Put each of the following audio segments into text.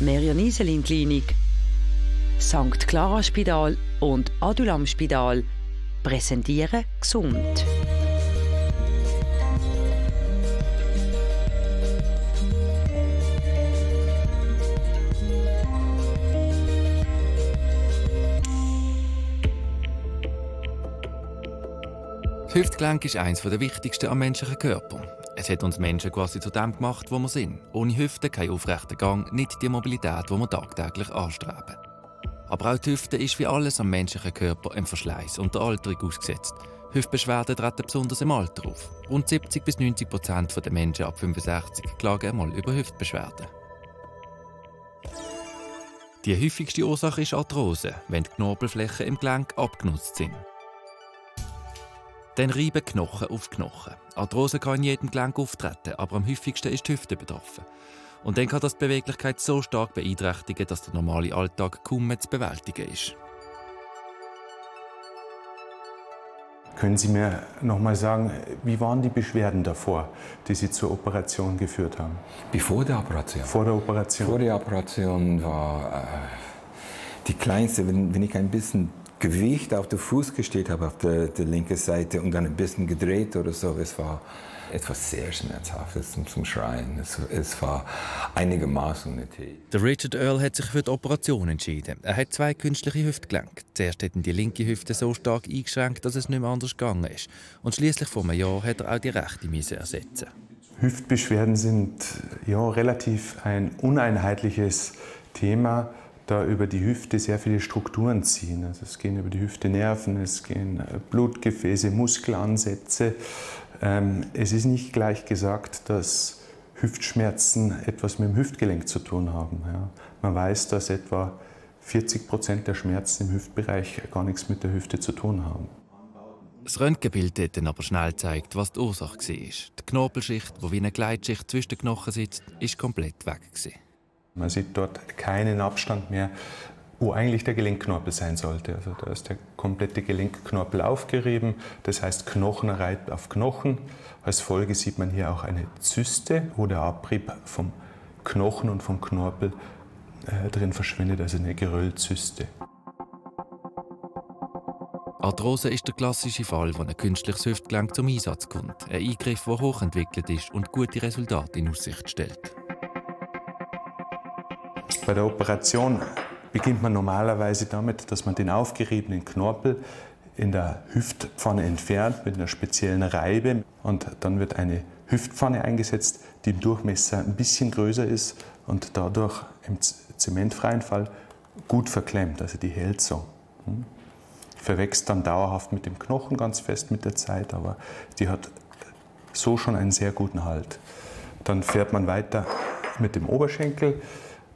Merian Iselin Klinik, St. Clara Spital und Adulam Spital präsentieren gesund. Das Hüftgelenk ist eines der wichtigsten am menschlichen Körper. Es hat uns Menschen quasi zu dem gemacht, wo wir sind. Ohne Hüfte kein aufrechter Gang, nicht die Mobilität, die wir tagtäglich anstreben. Aber auch die Hüfte ist wie alles am menschlichen Körper einem Verschleiß und der Alterung ausgesetzt. Hüftbeschwerden treten besonders im Alter auf. Rund 70 bis 90 Prozent der Menschen ab 65 klagen einmal über Hüftbeschwerden. Die häufigste Ursache ist Arthrose, wenn die Knorpelflächen im Gelenk abgenutzt sind. Dann reiben Knochen auf Knochen. Arthrose kann in jedem Gelenk auftreten, aber am häufigsten ist die Hüfte betroffen. Und dann kann das die Beweglichkeit so stark beeinträchtigen, dass der normale Alltag kaum mehr zu bewältigen ist. Können Sie mir noch mal sagen, wie waren die Beschwerden davor, die Sie zur Operation geführt haben? Bevor der Operation? Vor der Operation? Vor der Operation war äh, die kleinste, wenn, wenn ich ein bisschen Gewicht auf den Fuß gestellt habe, auf der, der linken Seite und dann ein bisschen gedreht oder so. Es war etwas sehr Schmerzhaftes zum, zum Schreien. Es, es war einigermaßen unnötig. Der Richard Earl hat sich für die Operation entschieden. Er hat zwei künstliche Hüftgelenke. Zuerst hat ihn die linke Hüfte so stark eingeschränkt, dass es nicht mehr anders gegangen ist. Und schließlich vor einem Jahr hat er auch die rechte Miese ersetzen. Hüftbeschwerden sind ja relativ ein uneinheitliches Thema da über die Hüfte sehr viele Strukturen ziehen. Also es gehen über die Hüfte Nerven, es gehen äh, Blutgefäße, Muskelansätze. Ähm, es ist nicht gleich gesagt, dass Hüftschmerzen etwas mit dem Hüftgelenk zu tun haben. Man weiß, dass etwa 40 Prozent der Schmerzen im Hüftbereich gar nichts mit der Hüfte zu tun haben. Das Röntgenbild hat dann aber schnell gezeigt, was die Ursache war. Die Knorpelschicht, die wie eine Gleitschicht zwischen den Knochen sitzt, ist komplett weg. Gewesen. Man sieht dort keinen Abstand mehr, wo eigentlich der Gelenkknorpel sein sollte. Also da ist der komplette Gelenkknorpel aufgerieben, das heißt Knochen reibt auf Knochen. Als Folge sieht man hier auch eine Zyste, wo der Abrieb vom Knochen und vom Knorpel äh, drin verschwindet, also eine Geröllzyste. Arthrose ist der klassische Fall, wo ein künstliches Hüftgelenk zum Einsatz kommt. Ein Eingriff, der hochentwickelt ist und gute Resultate in Aussicht stellt. Bei der Operation beginnt man normalerweise damit, dass man den aufgeriebenen Knorpel in der Hüftpfanne entfernt mit einer speziellen Reibe und dann wird eine Hüftpfanne eingesetzt, die im Durchmesser ein bisschen größer ist und dadurch im zementfreien Fall gut verklemmt, also die hält so. Hm? Verwächst dann dauerhaft mit dem Knochen ganz fest mit der Zeit, aber die hat so schon einen sehr guten Halt. Dann fährt man weiter mit dem Oberschenkel.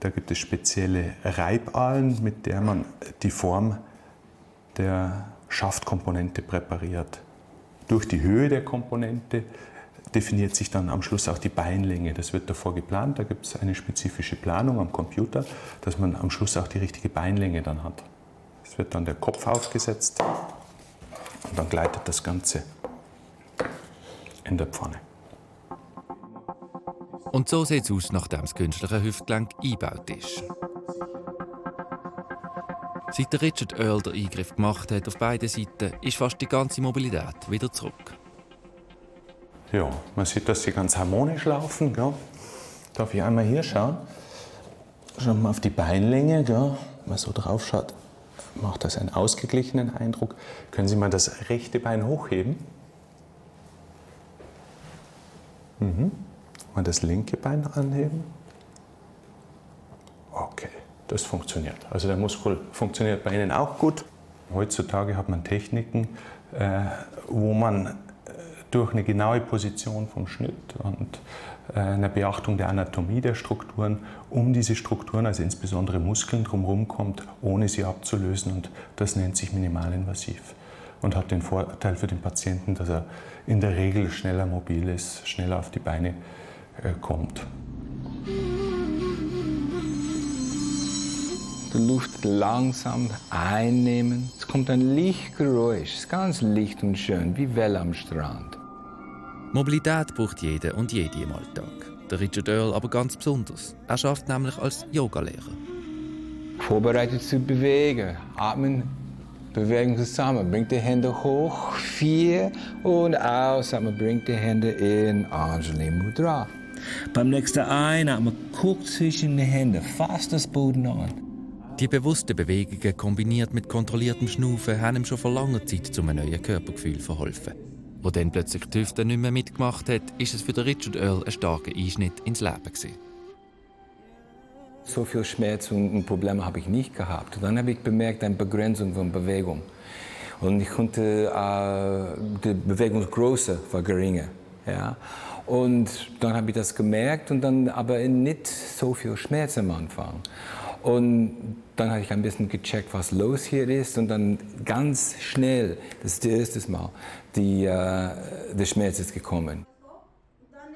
Da gibt es spezielle Reibalen, mit der man die Form der Schaftkomponente präpariert. Durch die Höhe der Komponente definiert sich dann am Schluss auch die Beinlänge. Das wird davor geplant. Da gibt es eine spezifische Planung am Computer, dass man am Schluss auch die richtige Beinlänge dann hat. Es wird dann der Kopf aufgesetzt und dann gleitet das Ganze in der Pfanne. Und so sieht es aus, nachdem das künstliche Hüftgelenk eingebaut ist. Seit der Richard Earl den Eingriff gemacht hat auf beiden Seiten, ist fast die ganze Mobilität wieder zurück. Ja, man sieht, dass sie ganz harmonisch laufen. Gell? Darf ich einmal hier schauen? Schauen wir auf die Beinlänge. Gell? Wenn man so drauf schaut, macht das einen ausgeglichenen Eindruck. Können Sie mal das rechte Bein hochheben? Mhm. Mal das linke Bein anheben. Okay, das funktioniert. Also der Muskel funktioniert bei Ihnen auch gut. Heutzutage hat man Techniken, äh, wo man äh, durch eine genaue Position vom Schnitt und äh, eine Beachtung der Anatomie der Strukturen um diese Strukturen, also insbesondere Muskeln, drumherum kommt, ohne sie abzulösen. Und das nennt sich minimalinvasiv und hat den Vorteil für den Patienten, dass er in der Regel schneller mobil ist, schneller auf die Beine kommt. Die Luft langsam einnehmen. Es kommt ein Lichtgeräusch, es ist ganz licht und schön, wie Welle am Strand. Mobilität braucht jeder und jede im Alltag. der Richard Earl aber ganz besonders. Er schafft nämlich als Yogalehrer. Vorbereitet zu bewegen, atmen, bewegen zusammen. Bringt die Hände hoch, vier und ausatmen, bringt die Hände in Anjali Mudra. Beim nächsten Einatmen, guckt zwischen den Händen, fasst das Boden an. Die bewussten Bewegungen kombiniert mit kontrolliertem Schnaufen haben ihm schon vor langer Zeit zu einem neuen Körpergefühl verholfen. Wo dann plötzlich die Hüfte nicht mehr mitgemacht hat, ist es für Richard Earl ein starker Einschnitt ins Leben gewesen. So viel Schmerz und Probleme habe ich nicht gehabt. dann habe ich bemerkt eine Begrenzung von Bewegung. Und ich konnte äh, die Bewegungsgröße war geringer. Ja? Und dann habe ich das gemerkt und dann aber nicht so viel Schmerz am Anfang. Und dann habe ich ein bisschen gecheckt, was los hier ist und dann ganz schnell, das ist das erste Mal, die, äh, der Schmerz ist gekommen.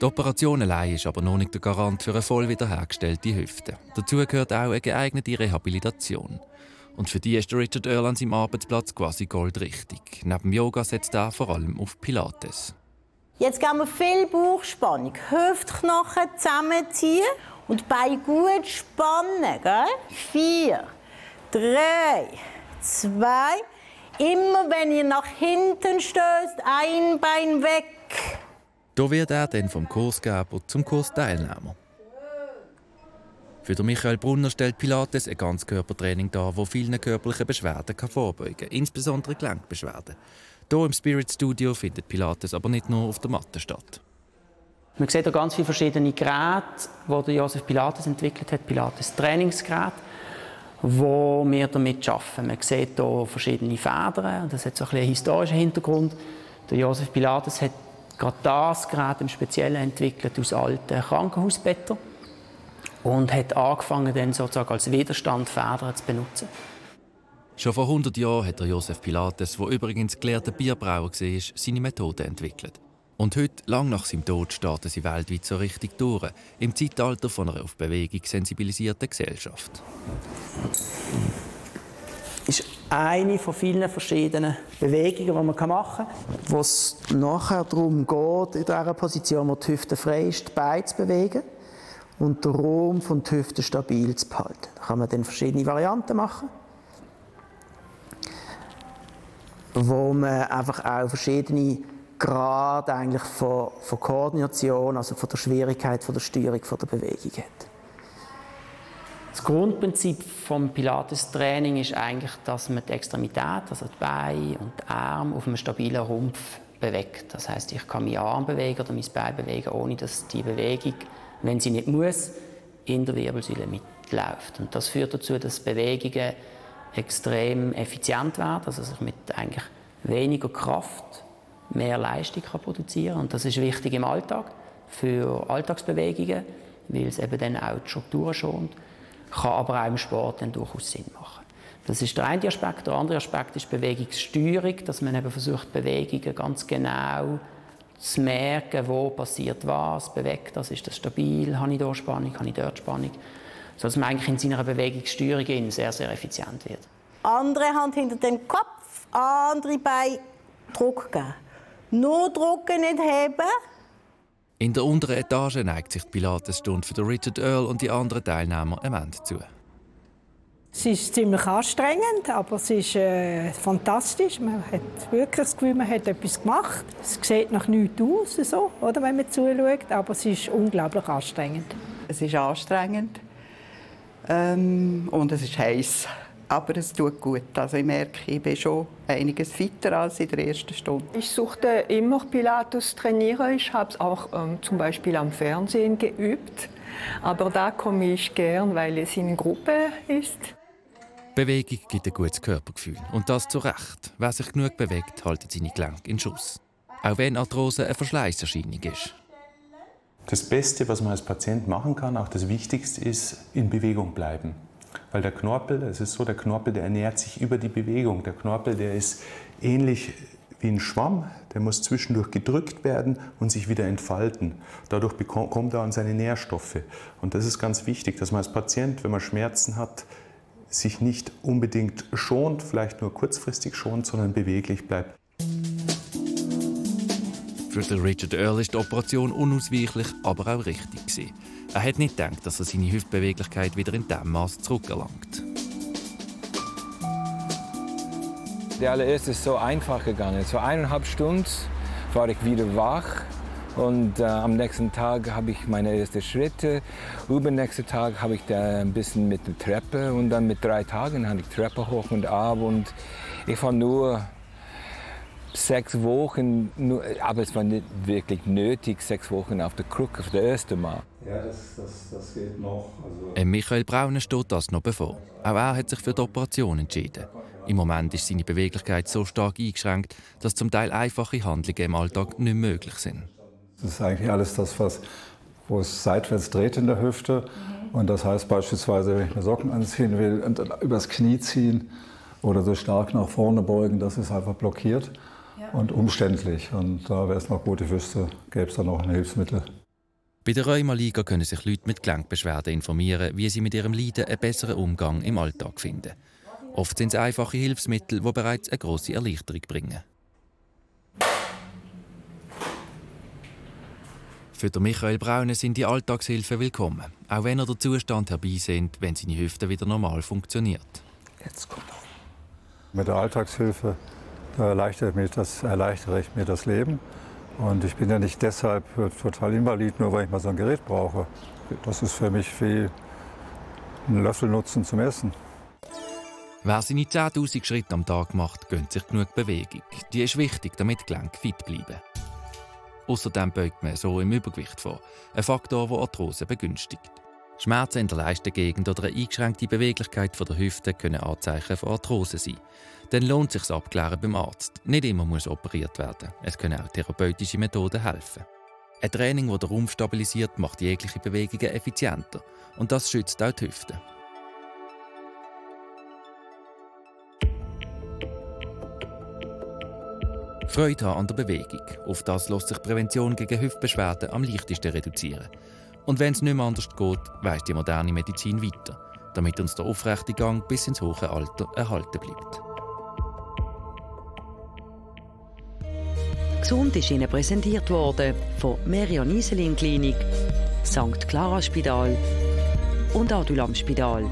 Die Operation allein ist aber noch nicht der Garant für eine voll wiederhergestellte Hüfte. Dazu gehört auch eine geeignete Rehabilitation. Und für die ist Richard Earl an seinem Arbeitsplatz quasi goldrichtig. Neben Yoga setzt er vor allem auf Pilates. Jetzt gehen wir viel Bauchspannung. Hüftknochen zusammenziehen und Bein gut spannen. Gell? Vier, drei, zwei. Immer wenn ihr nach hinten stößt, ein Bein weg. Da wird er dann vom Kursgeber zum Kursteilnehmer. Für Michael Brunner stellt Pilates ein Ganzkörpertraining dar, das vielen körperlichen Beschwerden vorbeugen kann, insbesondere Gelenkbeschwerden. Hier im Spirit Studio findet Pilates aber nicht nur auf der Matte statt. Man sieht hier ganz viele verschiedene Geräte, die Josef Pilates entwickelt hat, Pilates Trainingsgeräte, wo wir damit arbeiten. Man sieht hier verschiedene Federn, das hat so ein einen historischen Hintergrund. Der Josef Pilates hat gerade das Gerät im Speziellen entwickelt aus alten Krankenhausbetten und hat angefangen, dann sozusagen als Widerstand Federn zu benutzen. Schon vor 100 Jahren hat der Josef Pilates, der übrigens gelehrter Bierbrauer war, seine Methode entwickelt. Und heute, lang nach seinem Tod, starten sie weltweit so richtig durch, im Zeitalter von einer auf Bewegung sensibilisierten Gesellschaft. Das ist eine von vielen verschiedenen Bewegungen, die man machen kann, wo es nachher darum geht, in dieser Position, wo die Hüfte frei ist, die Beine zu bewegen und den Raum von der Hüfte stabil zu behalten. Da kann man dann verschiedene Varianten machen, wo man einfach auch verschiedene Grad eigentlich von, von Koordination, also von der Schwierigkeit von der Steuerung von der Bewegung hat. Das Grundprinzip vom Pilates-Training ist eigentlich, dass man die Extremität, also die Beine und die Arme, auf einem stabilen Rumpf bewegt. Das heißt, ich kann meinen Arm bewegen oder mein Bein bewegen, ohne dass die Bewegung, wenn sie nicht muss, in der Wirbelsäule mitläuft. Und das führt dazu, dass Bewegungen extrem effizient werden, also sich mit eigentlich weniger Kraft mehr Leistung kann produzieren kann. Und das ist wichtig im Alltag, für Alltagsbewegungen, weil es eben dann auch die Strukturen schont, kann aber auch im Sport dann durchaus Sinn machen. Das ist der eine Aspekt. Der andere Aspekt ist Bewegungssteuerung, dass man eben versucht, Bewegungen ganz genau zu merken, wo passiert was, bewegt das, ist das stabil, habe ich hier Spannung, habe ich dort Spannung, sodass man eigentlich in seiner Bewegungssteuerung sehr, sehr effizient wird. Andere Hand hinter dem Kopf, andere Bein Druck geben. Nur drucken, nicht heben. In der unteren Etage neigt sich die Pilatesstunde für Richard Earl und die anderen Teilnehmer am Ende zu. Es ist ziemlich anstrengend, aber es ist äh, fantastisch. Man hat wirklich das Gefühl, man hat etwas gemacht. Es sieht nach nichts aus, so, oder, wenn man zuschaut, aber es ist unglaublich anstrengend. Es ist anstrengend ähm, und es ist heiß aber es tut gut. Also ich merke, ich bin schon einiges fitter als in der ersten Stunde. Ich suchte immer Pilates trainieren. Ich habe es auch ähm, zum Beispiel am Fernsehen geübt. Aber da komme ich gern, weil es in Gruppe ist. Bewegung gibt ein gutes Körpergefühl. Und das zu Recht. Wer sich genug bewegt, hält seine Gelenke in Schuss. Auch wenn Arthrose eine Verschleißerscheinung ist. Das Beste, was man als Patient machen kann, auch das Wichtigste, ist in Bewegung bleiben. Weil der Knorpel, es ist so, der Knorpel, der ernährt sich über die Bewegung. Der Knorpel, der ist ähnlich wie ein Schwamm, der muss zwischendurch gedrückt werden und sich wieder entfalten. Dadurch bekommt er an seine Nährstoffe. Und das ist ganz wichtig, dass man als Patient, wenn man Schmerzen hat, sich nicht unbedingt schont, vielleicht nur kurzfristig schont, sondern beweglich bleibt. Für Richard Earl ist die Operation unausweichlich, aber auch richtig. Gewesen. Er hat nicht gedacht, dass er seine Hüftbeweglichkeit wieder in dem Maß zurückerlangt. Der allererste ist so einfach gegangen. So eineinhalb Stunden war ich wieder wach. Und äh, am nächsten Tag habe ich meine ersten Schritte. Übernächsten Tag habe ich da ein bisschen mit der Treppe. Und dann mit drei Tagen hatte ich Treppe hoch und ab. Und ich war nur sechs Wochen, nur, aber es war nicht wirklich nötig, sechs Wochen auf der Krücke, auf der ersten Mal. Ja, das, das, das geht noch. Also Äh, Michael Brauner steht das noch bevor. Auch er hat sich für die Operation entschieden. Im Moment ist seine Beweglichkeit so stark eingeschränkt, dass zum Teil einfache Handlungen im Alltag nicht möglich sind. das ist eigentlich alles das, was, wo es seitwärts dreht in der Hüfte. Und das heißt beispielsweise, wenn ich mir Socken anziehen will und dann übers Knie ziehen oder so stark nach vorne beugen, das ist einfach blockiert und umständlich. Und da wäre es noch gut, ich wüsste, gäbe es da noch ein Hilfsmittel. Bei der Rheumaliga können sich Leute mit Gelenkbeschwerden informieren, wie sie mit ihrem Leiden einen besseren Umgang im Alltag finden. Oft sind es einfache Hilfsmittel, die bereits eine grosse Erleichterung bringen. Für Michael Braune sind die Alltagshilfen willkommen, auch wenn er den Zustand herbeisehnt, wenn seine Hüfte wieder normal funktioniert. Jetzt kommt Mit der Alltagshilfe da erleichtere, ich mir das, erleichtere ich mir das Leben. Und ich bin ja nicht deshalb total invalid, nur weil ich mal so ein Gerät brauche. Das ist für mich wie einen Löffel nutzen zum Essen. Wer seine 10.000 Schritte am Tag macht, gönnt sich genug Bewegung. Die ist wichtig, damit Gelenke fit bleiben. Außerdem beugt man so im Übergewicht vor, ein Faktor, der Arthrose begünstigt. Schmerzen in der Leistengegend oder eine eingeschränkte Beweglichkeit der Hüfte können Anzeichen von Arthrose sein. Dann lohnt es sich abklären beim Arzt. Nicht immer muss operiert werden. Es können auch therapeutische Methoden helfen. Ein Training, das den Rumpf stabilisiert, macht jegliche Bewegungen effizienter. Und das schützt auch die Hüfte. Freude haben an der Bewegung. Auf das lässt sich Prävention gegen Hüftbeschwerden am leichtesten reduzieren. Und wenn es nicht mehr anders geht, weiss die moderne Medizin weiter, damit uns der aufrechte Gang bis ins hohe Alter erhalten bleibt. Gesund ist Ihnen präsentiert worden von Merion Iselin Klinik, St. Clara Spital und Adulam Spital.